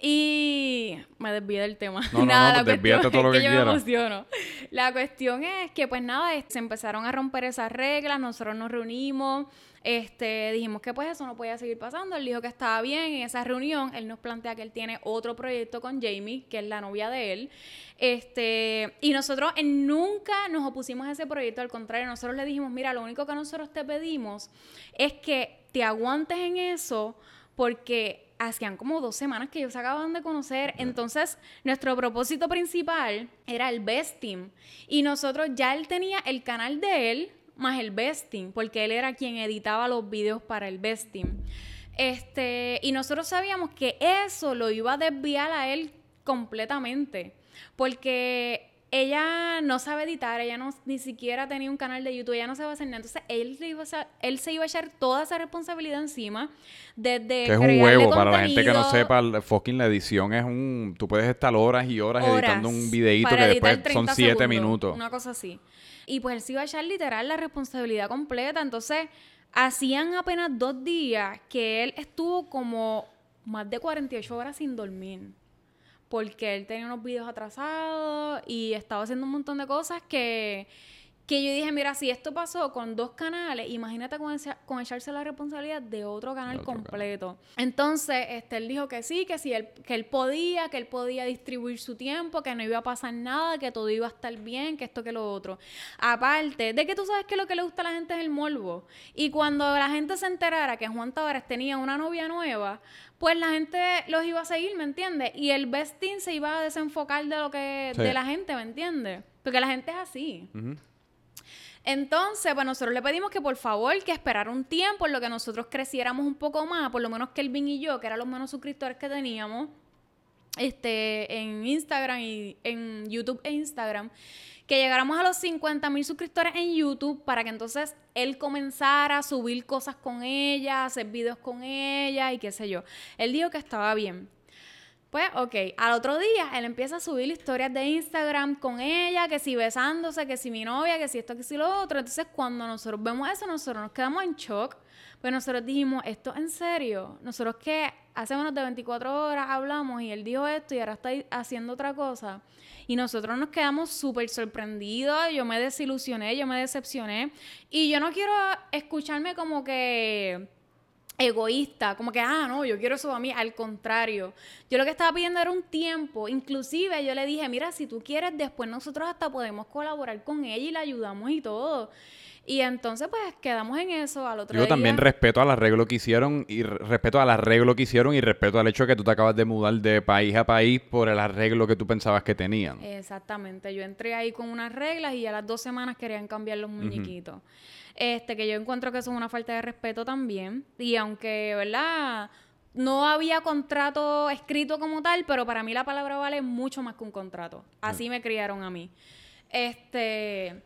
Y me desvié del tema. No, nada, no, no, todo lo que, yo me emociono. La cuestión es que, pues nada, se empezaron a romper esas reglas, nosotros nos reunimos, este, dijimos que pues eso no podía seguir pasando. Él dijo que estaba bien. En esa reunión, él nos plantea que él tiene otro proyecto con Jamie, que es la novia de él. Este, y nosotros nunca nos opusimos a ese proyecto, al contrario, nosotros le dijimos, mira, lo único que nosotros te pedimos es que te aguantes en eso porque hacían como dos semanas que ellos se acababan de conocer. Entonces, nuestro propósito principal era el Best Team. Y nosotros ya él tenía el canal de él, más el Besting, porque él era quien editaba los videos para el Besting. Este, y nosotros sabíamos que eso lo iba a desviar a él completamente, porque ella no sabe editar, ella no ni siquiera tenía un canal de YouTube, ella no sabe hacer nada. Entonces él se iba a, él se iba a echar toda esa responsabilidad encima desde que es un huevo para la gente que no sepa, fucking la edición es un tú puedes estar horas y horas, editando un videito que después son siete minutos. Una cosa así. Y pues él se iba a echar literal la responsabilidad completa. Entonces, hacían apenas dos días que él estuvo como más de 48 horas sin dormir. Porque él tenía unos videos atrasados y estaba haciendo un montón de cosas que que yo dije, mira, si esto pasó con dos canales, imagínate con, echarse la responsabilidad de otro canal completo. Entonces, este, él dijo que sí, que sí, él, que él podía, que él podía distribuir su tiempo, que no iba a pasar nada, que todo iba a estar bien, que esto, que lo otro. Aparte de que tú sabes que lo que le gusta a la gente es el morbo. Y cuando la gente se enterara que Juan Tavares tenía una novia nueva, pues la gente los iba a seguir, ¿me entiendes? Y el besting se iba a desenfocar de lo que, de la gente, ¿me entiendes? Porque la gente es así. Entonces, pues nosotros le pedimos que por favor que esperara un tiempo en lo que nosotros creciéramos un poco más, por lo menos Kelvin y yo, que eran los menos suscriptores que teníamos, este, en Instagram y en YouTube e Instagram, que llegáramos a los 50 mil suscriptores en YouTube para que entonces él comenzara a subir cosas con ella, hacer videos con ella y qué sé yo. Él dijo que estaba bien. Pues, ok, al otro día él empieza a subir historias de Instagram con ella, que si besándose, que si mi novia, que si esto, que si lo otro. Entonces, cuando nosotros vemos eso, nosotros nos quedamos en shock. Pues nosotros dijimos, ¿esto en serio? Nosotros que hace menos de 24 horas hablamos y él dijo esto y ahora está haciendo otra cosa. Y nosotros nos quedamos súper sorprendidos. Yo me desilusioné, yo me decepcioné. Y yo no quiero escucharme como que egoísta, como que, ah, no, yo quiero eso a mí, al contrario. Yo lo que estaba pidiendo era un tiempo, inclusive yo le dije, mira, si tú quieres, después nosotros hasta podemos colaborar con ella y la ayudamos y todo. Y entonces, pues, quedamos en eso al otro Yo también respeto al arreglo que hicieron y respeto al arreglo que hicieron y respeto al hecho de que tú te acabas de mudar de país a país por el arreglo que tú pensabas que tenían. Exactamente. Yo entré ahí con unas reglas y a las dos semanas querían cambiar los muñequitos. Este, que yo encuentro que eso es una falta de respeto también. Y aunque, ¿verdad? No había contrato escrito como tal, pero para mí la palabra vale mucho más que un contrato. Así me criaron a mí. Este.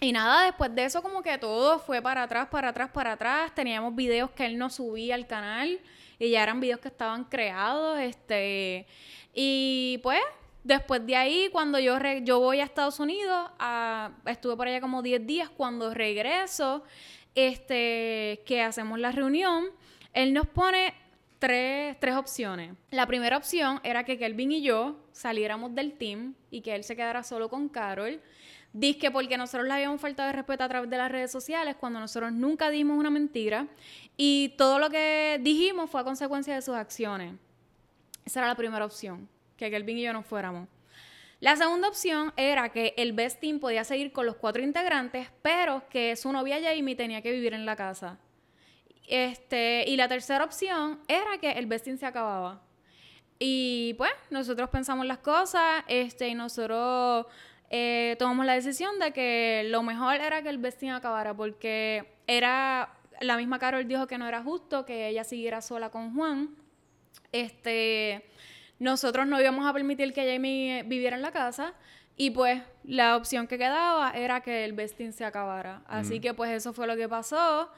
Y nada, después de eso como que todo fue para atrás, para atrás, para atrás. Teníamos videos que él no subía al canal y ya eran videos que estaban creados, este y pues Después de ahí, cuando yo, yo voy a Estados Unidos, estuve por allá como 10 días, cuando regreso, este, que hacemos la reunión, él nos pone tres, tres opciones. La primera opción era que Kelvin y yo saliéramos del team y que él se quedara solo con Carol. Dice que porque nosotros le habíamos faltado de respeto a través de las redes sociales, cuando nosotros nunca dimos una mentira. Y todo lo que dijimos fue a consecuencia de sus acciones. Esa era la primera opción que Kelvin y yo no fuéramos. La segunda opción era que el Best Team podía seguir con los cuatro integrantes, pero que su novia Jamie tenía que vivir en la casa. Este, y la tercera opción era que el Best Team se acababa. Y pues nosotros pensamos las cosas este, y nosotros eh, tomamos la decisión de que lo mejor era que el Best Team acabara porque era, la misma Carol dijo que no era justo que ella siguiera sola con Juan. Este, nosotros no íbamos a permitir que Jamie viviera en la casa. Y pues la opción que quedaba era que el vesting se acabara. Así que pues eso fue lo que pasó.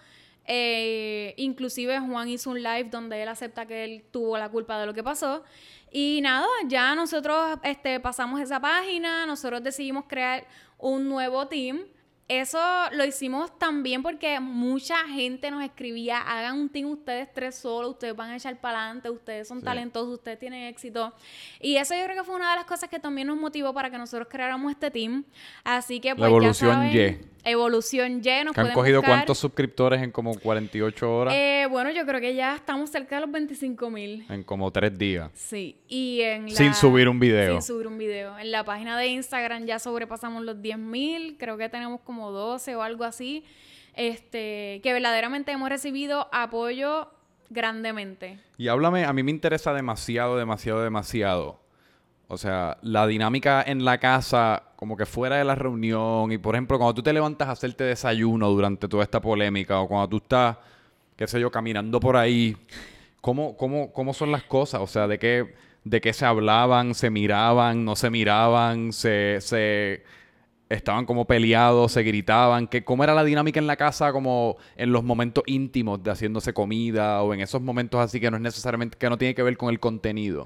Eh, inclusive Juan hizo un live donde él acepta que él tuvo la culpa de lo que pasó. Y nada, ya nosotros este, pasamos esa página, nosotros decidimos crear un nuevo team eso lo hicimos también porque mucha gente nos escribía, hagan un team ustedes tres solos, ustedes van a echar para adelante, ustedes son talentosos, ustedes tienen éxito. Y eso yo creo que fue una de las cosas que también nos motivó para que nosotros creáramos este team. Así que pues La evolución Y. Evolución Y. Nos ¿Han cogido cuántos suscriptores en como 48 horas? Eh, bueno, yo creo que ya estamos cerca de los 25 mil. En como tres días. Sí. Y en Sin subir un video. Sin subir un video. En la página de Instagram ya sobrepasamos los 10 mil. Creo que tenemos como 12 o algo así. Este, que verdaderamente hemos recibido apoyo grandemente. Y háblame, a mí me interesa demasiado, demasiado, demasiado o sea, la dinámica en la casa, como que fuera de la reunión, y por ejemplo, cuando tú te levantas a hacerte desayuno durante toda esta polémica, o cuando tú estás, qué sé yo, caminando por ahí, ¿cómo, cómo, cómo son las cosas? O sea, ¿de qué, de qué se hablaban, se miraban, no se miraban, se, se estaban como peleados, se gritaban, que cómo era la dinámica en la casa como en los momentos íntimos de haciéndose comida o en esos momentos así que no es necesariamente que no tiene que ver con el contenido.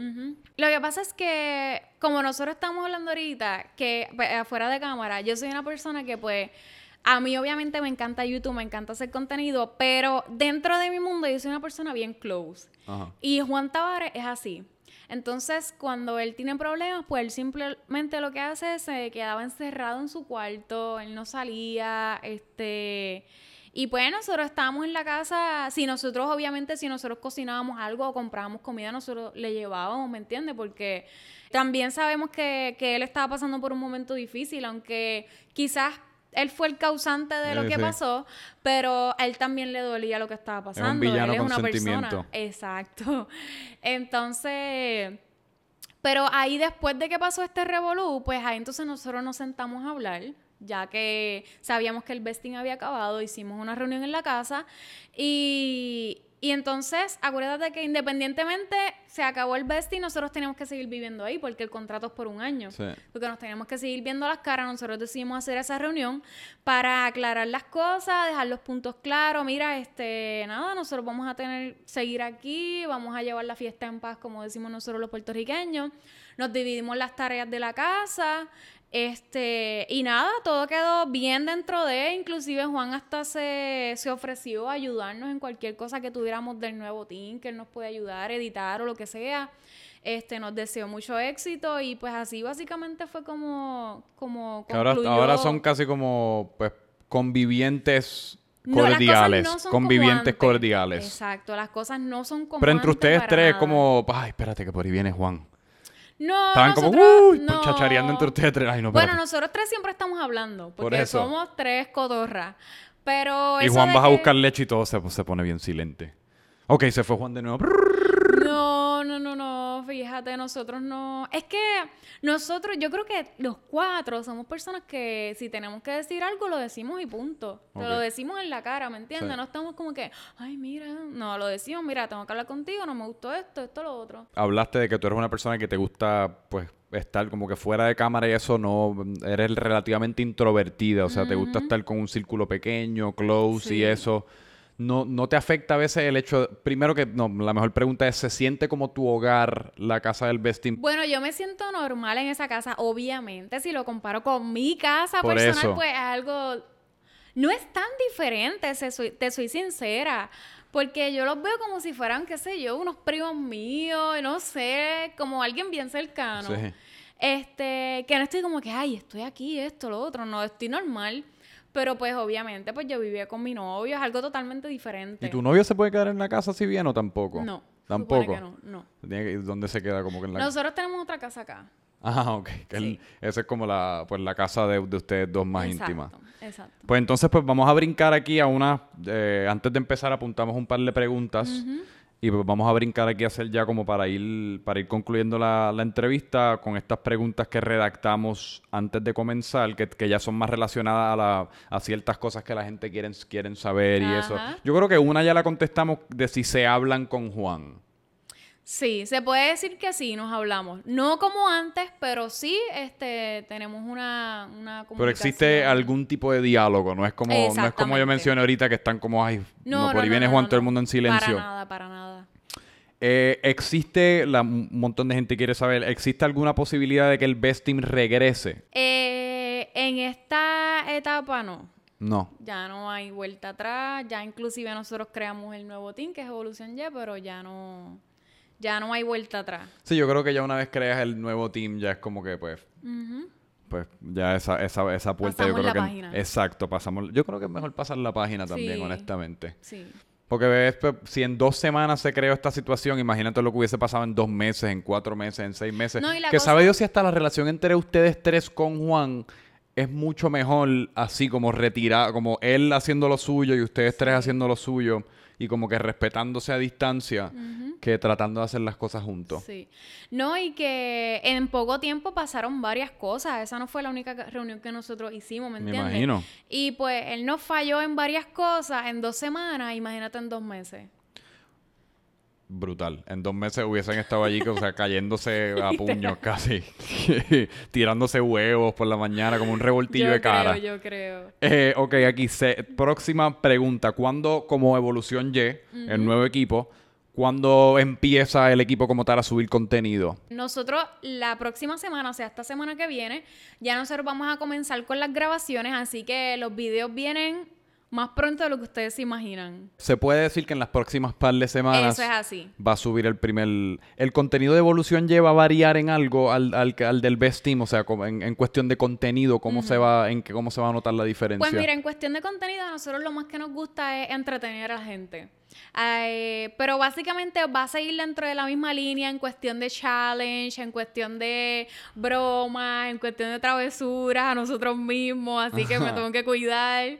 Lo que pasa es que como nosotros estamos hablando ahorita que pues, afuera de cámara, yo soy una persona que pues a mí obviamente me encanta YouTube, me encanta hacer contenido, pero dentro de mi mundo yo soy una persona bien close. Y Juan Tavares es así. Entonces, cuando él tiene problemas, pues él simplemente lo que hace es se quedaba encerrado en su cuarto, él no salía, este... Y pues nosotros estábamos en la casa, si nosotros obviamente, si nosotros cocinábamos algo o comprábamos comida, nosotros le llevábamos, ¿me entiendes? Porque también sabemos que, que él estaba pasando por un momento difícil, aunque quizás él fue el causante de lo que pasó, pero a él también le dolía lo que estaba pasando. Es un villano él es una persona. Exacto. Entonces, pero ahí después de que pasó este revolú, pues ahí entonces nosotros nos sentamos a hablar ya que sabíamos que el vesting había acabado, hicimos una reunión en la casa y, y entonces, acuérdate que independientemente se acabó el y nosotros tenemos que seguir viviendo ahí porque el contrato es por un año. Porque nos tenemos que seguir viendo las caras. Nosotros decidimos hacer esa reunión para aclarar las cosas, dejar los puntos claros. Mira, este, nada, nosotros vamos a tener, seguir aquí, vamos a llevar la fiesta en paz, como decimos nosotros los puertorriqueños. Nos dividimos las tareas de la casa. Este, y nada, todo quedó bien dentro de, inclusive Juan hasta se, se, ofreció a ayudarnos en cualquier cosa que tuviéramos del nuevo team, que él nos puede ayudar, editar o lo que sea. Este, nos deseó mucho éxito y pues así básicamente fue como, como ahora, ahora son casi como, pues, convivientes cordiales, convivientes cordiales. Exacto, las cosas no son como Pero entre ustedes tres como, ay, espérate que por ahí viene Juan. No, Estaban como, uy, pues, chachareando entre ustedes tres. Ay, no, bueno, nosotros tres siempre estamos hablando, porque somos tres codorras. Pero Y Juan vas a buscar leche y todo se, se pone bien silente. Ok, se fue Juan de nuevo. No, no, no, no, fíjate, nosotros no. Es que nosotros, yo creo que los cuatro somos personas que si tenemos que decir algo, lo decimos y punto. lo decimos en la cara, ¿me entiendes? No estamos como que, ay, mira, no, lo decimos, mira, tengo que hablar contigo, no me gustó esto, esto, lo otro. Hablaste de que tú eres una persona que te gusta, pues, estar como que fuera de cámara y eso no eres relativamente introvertida, o sea, te gusta estar con un círculo pequeño, close y eso no, no te afecta a veces el hecho, primero que, no, la mejor pregunta es, ¿se siente como tu hogar la casa del vesting? Bueno, yo me siento normal en esa casa, obviamente, si lo comparo con mi casa personal, pues es algo, no es tan diferente, te soy sincera. Porque yo los veo como si fueran, qué sé yo, unos primos míos, no sé, como alguien bien cercano. Este, que no estoy como que, ay, estoy aquí, esto, lo otro, no, estoy normal. Pero pues obviamente pues yo vivía con mi novio, es algo totalmente diferente. ¿Y tu novio se puede quedar en la casa si bien o tampoco? No. ¿Tampoco? Que no, no. ¿Dónde se queda como que en la Nosotros tenemos otra casa acá. Ah, ok. esa es como la, pues, la casa de, ustedes dos más íntima. Exacto. Pues entonces pues vamos a brincar aquí a una... Eh, antes de empezar apuntamos un par de preguntas. Y pues vamos a brincar aquí a hacer ya como para ir, para ir concluyendo la, entrevista con estas preguntas que redactamos antes de comenzar, que, que ya son más relacionadas a, la, a, ciertas cosas que la gente quieren, quieren saber y eso. Yo creo que una ya la contestamos de si se hablan con Juan. Sí, se puede decir que sí, nos hablamos. No como antes, pero sí este, tenemos una, una comunicación. Pero existe algún tipo de diálogo, no es como, no es como yo mencioné ahorita que están como, ay, no, No, por ahí no, viene Juan, todo el mundo en silencio. Para nada, para nada. Eh, existe, la, un montón de gente quiere saber, ¿existe alguna posibilidad de que el Best Team regrese? Eh, en esta etapa no. No. Ya no hay vuelta atrás. Ya inclusive nosotros creamos el nuevo team que es Evolución Y, pero ya no, ya no hay vuelta atrás. Sí, yo creo que ya una vez creas el nuevo team, ya es como que, pues, pues ya esa, esa, esa puerta yo Pasamos creo la que... página. Exacto, pasamos... Yo creo que es mejor pasar la página también, Sí. honestamente. Sí. Porque ves, pues, si en dos semanas se creó esta situación, imagínate lo que hubiese pasado en dos meses, en cuatro meses, en seis meses. No, que cosa- sabe Dios si hasta la relación entre ustedes tres con Juan es mucho mejor así como retirada, como él haciendo lo suyo y ustedes tres haciendo lo suyo y como que respetándose a distancia que tratando de hacer las cosas juntos. Sí. No, y que en poco tiempo pasaron varias cosas. Esa no fue la única reunión que nosotros hicimos, ¿me Me entiendes? imagino. Y pues él nos falló en varias cosas en dos semanas, imagínate en dos meses. Brutal. En dos meses hubiesen estado allí, o sea, cayéndose a puños casi. Tirándose huevos por la mañana como un revoltillo yo de cara. creo, yo creo. Eh, ok, aquí se, próxima pregunta. ¿Cuándo, como Evolución Y, el nuevo equipo, cuándo empieza el equipo como tal a subir contenido? Nosotros la próxima semana, o sea, esta semana que viene, ya nosotros vamos a comenzar con las grabaciones, así que los videos vienen más pronto de lo que ustedes se imaginan. Se puede decir que en las próximas par de semanas Eso es así. va a subir el primer... ¿El contenido de Evolución Y va a variar en algo al, al, al del Best Team? O sea, en, en cuestión de contenido, ¿cómo, se va, en ¿cómo se va a notar la diferencia? Pues mira, en cuestión de contenido, a nosotros lo más que nos gusta es entretener a la gente. Eh, pero básicamente va a seguir dentro de la misma línea en cuestión de challenge, en cuestión de bromas, en cuestión de travesuras a nosotros mismos, así que me tengo que cuidar.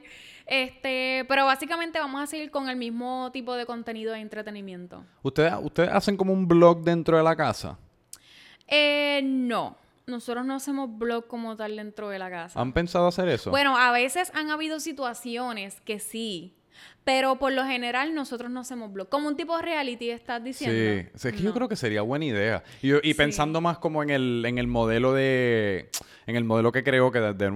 Este, pero básicamente vamos a seguir con el mismo tipo de contenido de entretenimiento. ¿Ustedes, ¿Ustedes hacen como un blog dentro de la casa? Eh, no, nosotros no hacemos blog como tal dentro de la casa. ¿Han pensado hacer eso? Bueno, a veces han habido situaciones que sí, pero por lo general nosotros no hacemos blog. Como un tipo de reality, estás diciendo. Sí, Sí, es que yo No. creo que sería buena idea. Y, yo- y Sí. pensando más como en el, en el modelo de... En el modelo que creo que desde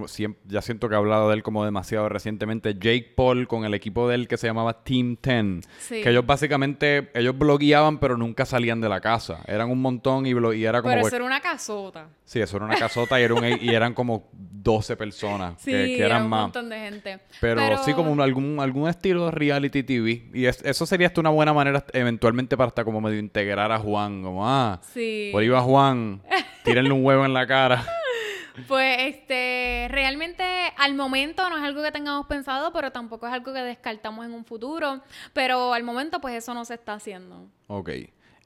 ya siento que he hablado de él como demasiado recientemente, Jake Paul con el equipo de él que se llamaba Team 10. Sí. Que ellos básicamente, ellos blogueaban pero nunca salían de la casa. Eran un montón y, y era como... Pero eso era una casota. Sí, eso era una casota y, era un- y eran como 12 personas Sí, que, que era eran un más. montón de gente. Pero, sí como un- algún, algún estilo de reality TV. Y es- eso sería hasta una buena manera eventualmente para hasta como medio integrar a Juan. Como, ah, Sí. por ahí va Juan, tírenle un huevo en la cara. Pues este, realmente al momento no es algo que tengamos pensado, pero tampoco es algo que descartamos en un futuro. Pero al momento, pues eso no se está haciendo. ok.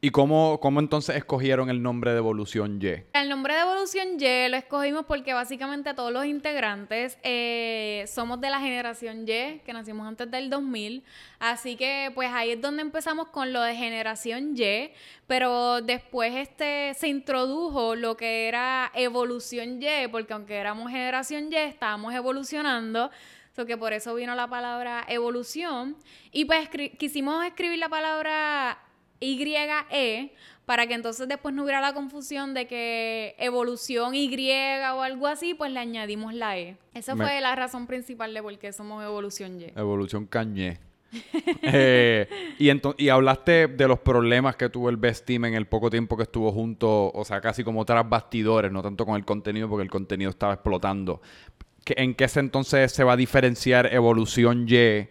¿Y cómo, cómo entonces escogieron el nombre de Evolución Y? El nombre de Evolución Y lo escogimos porque básicamente todos los integrantes eh, somos de la generación Y, que nacimos antes del 2000. Así que pues ahí es donde empezamos con lo de generación Y, pero después este se introdujo lo que era evolución Y, porque aunque éramos generación Y, estábamos evolucionando. Que por eso vino la palabra evolución. Y pues quisimos escribir la palabra YE para que entonces después no hubiera la confusión de que evolución Y o algo así, pues le añadimos la E. Esa Me- fue la razón principal de por qué somos evolución Y. Evolución Cañé. Eh, y, y hablaste de los problemas que tuvo el Best Team en el poco tiempo que estuvo junto, o sea, casi como tras bastidores, no tanto con el contenido, porque el contenido estaba explotando. ¿Qué- ¿En qué ese entonces se va a diferenciar Evolución Y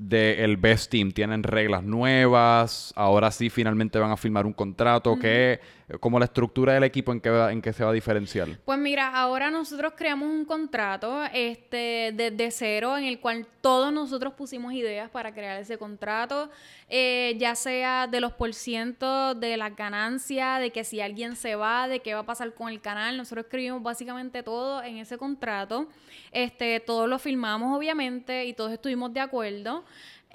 del Best Team? ¿Tienen reglas nuevas? ¿Ahora sí finalmente van a firmar un contrato? ¿Qué, como la estructura del equipo en qué, va- en qué se va a diferenciar? Pues mira, ahora nosotros creamos un contrato este, desde cero en el cual todos nosotros pusimos ideas para crear ese contrato, eh, ya sea de los porcientos, de las ganancias, de que si alguien se va, de qué va a pasar con el canal. Nosotros escribimos básicamente todo en ese contrato. Este, todos lo firmamos, obviamente, y todos estuvimos de acuerdo.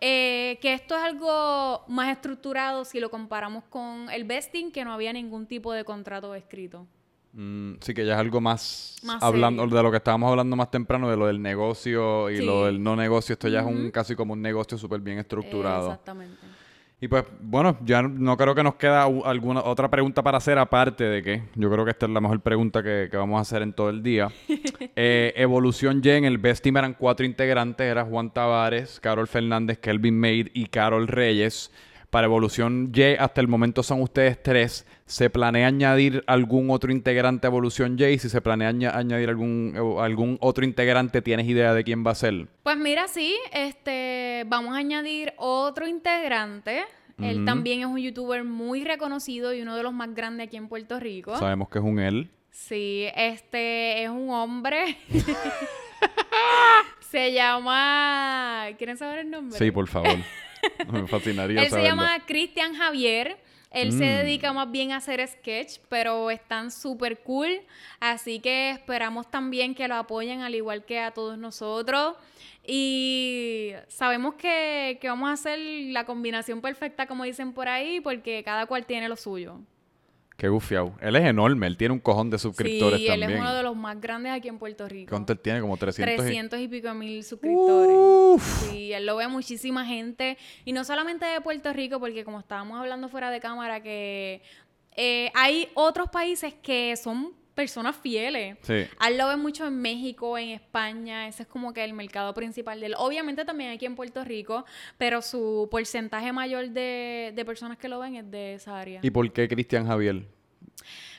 Eh, que esto es algo más estructurado si lo comparamos con el vesting, que no había ningún tipo de contrato escrito. Mm, sí, que ya es algo más, Más hablando serio. de lo que estábamos hablando más temprano, de lo del negocio y Sí. lo del no negocio. Esto ya es un casi como un negocio súper bien Eh, estructurado. exactamente. Y pues, bueno, ya no creo que nos queda alguna otra pregunta para hacer aparte de que yo creo que esta es la mejor pregunta que, que vamos a hacer en todo el día. Eh, Evolución Y en el Best Team eran cuatro integrantes, era Juan Tavares, Carol Fernández, Kelvin Maid y Carol Reyes. Para Evolución Y hasta el momento son ustedes tres. ¿Se planea añadir algún otro integrante a Evolución Y? Si se planea aña- añadir algún, eh, algún otro integrante, ¿tienes idea de quién va a ser? Pues mira, sí, este, vamos a añadir otro integrante. Él también es un youtuber muy reconocido y uno de los más grandes aquí en Puerto Rico. Sabemos que es un él. Sí, este es un hombre. se llama. ¿Quieren saber el nombre? Sí, por favor. Me fascinaría Él se llama Cristian Javier. Él se Mm. dedica más bien a hacer sketch, pero están súper cool. Así que esperamos también que lo apoyen al igual que a todos nosotros. Y sabemos que, que vamos a hacer la combinación perfecta, como dicen por ahí, porque cada cual tiene lo suyo. Qué gufiado. Él es enorme, él tiene un cojón de suscriptores sí, él también. es uno de los más grandes aquí en Puerto Rico. ¿Cuánto él tiene? Como 300. y- 300 y pico mil suscriptores. Uf. Sí, él lo ve muchísima gente. Y no solamente de Puerto Rico, porque como estábamos hablando fuera de cámara, que eh, hay otros países que son personas fieles. Sí. A él lo ve mucho en México, en España, ese es como que el mercado principal de él. Obviamente también aquí en Puerto Rico, pero su porcentaje mayor de, de personas que lo ven es de esa área. ¿Y por qué Cristian Javier?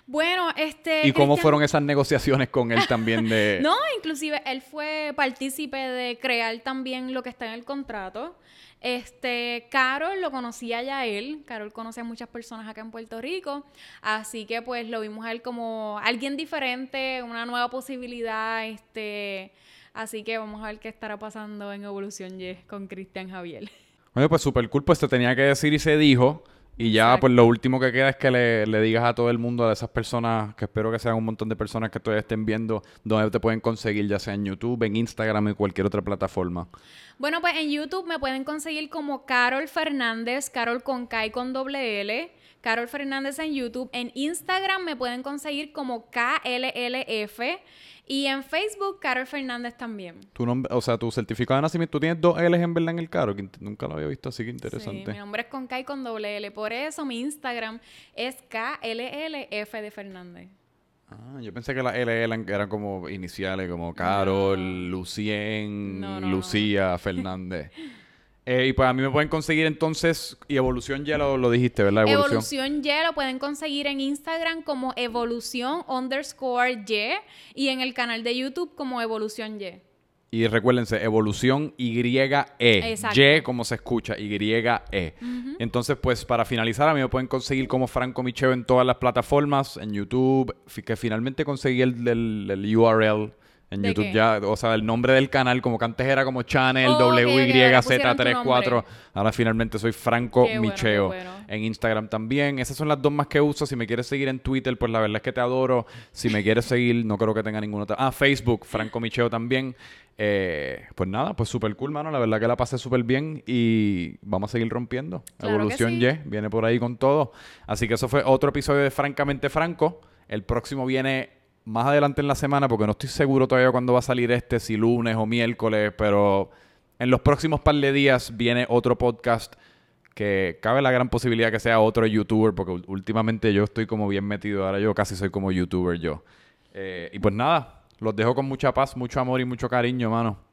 bueno, este... ¿Y cómo fueron esas negociaciones con él también de... No, inclusive él fue partícipe de crear también lo que está en el contrato. Este, Carol lo conocía ya él. Carol conoce a muchas personas acá en Puerto Rico. Así que pues lo vimos a él como alguien diferente, una nueva posibilidad. Este, así que vamos a ver qué estará pasando en Evolución Y con Cristian Javier. Oye, pues super cool, pues se tenía que decir y se dijo. Y ya, Exacto. pues lo último que queda es que le, le digas a todo el mundo, a esas personas, que espero que sean un montón de personas que todavía estén viendo, donde te pueden conseguir, ya sea en YouTube, en Instagram y cualquier otra plataforma. Bueno, pues en YouTube me pueden conseguir como Carol Fernández, Carol con K y con doble L. Carol Fernández en YouTube. En Instagram me pueden conseguir como KLLF. Y en Facebook, Carol Fernández también. Tu nombre, o sea, tu certificado de nacimiento, tú tienes dos L's en verdad en el carro, que nunca lo había visto, así que Sí, interesante. mi nombre es con K y con doble L. Por eso mi Instagram es KLLF de Fernández. Ah, yo pensé que las L eran, eran como iniciales, como Carol, Lucien, No, no, Lucía, Fernández. Eh, y pues a mí me pueden conseguir entonces, y Evolución ya lo, lo dijiste, ¿verdad? Evolución. Evolución Y lo pueden conseguir en Instagram como evolución underscore Y y en el canal de YouTube como evolución Y. Y recuérdense, Evolución Y-E. Exacto. Y como se escucha, Y-E. Entonces, pues para finalizar, a mí me pueden conseguir como Franco Micheo en todas las plataformas, en YouTube, que finalmente conseguí el, el- el URL. En ¿De YouTube qué? ya, o sea, el nombre del canal, como que antes era como Channel Oh, ok, ok, ahora pusieron tu WYZ34. nombre. Ahora finalmente soy Franco Qué Micheo. bueno. En Instagram también. Esas son las dos más que uso. Si me quieres seguir en Twitter, pues la verdad es que te adoro. Si me quieres seguir, no creo que tenga ninguna otra. Ah, Facebook, Franco Micheo también. Eh, pues nada, pues súper cool, mano. La verdad que la pasé súper bien y vamos a seguir rompiendo. Claro Evolución sí. Y viene por ahí con todo. Así que eso fue otro episodio de Francamente Franco. El próximo viene más adelante en la semana porque no estoy seguro todavía cuándo va a salir este, si lunes o miércoles, pero en los próximos par de días viene otro podcast que cabe la gran posibilidad que sea otro youtuber porque últimamente yo estoy como bien metido, ahora yo casi soy como youtuber yo. Eh, y pues nada, los dejo con mucha paz, mucho amor y mucho cariño, mano.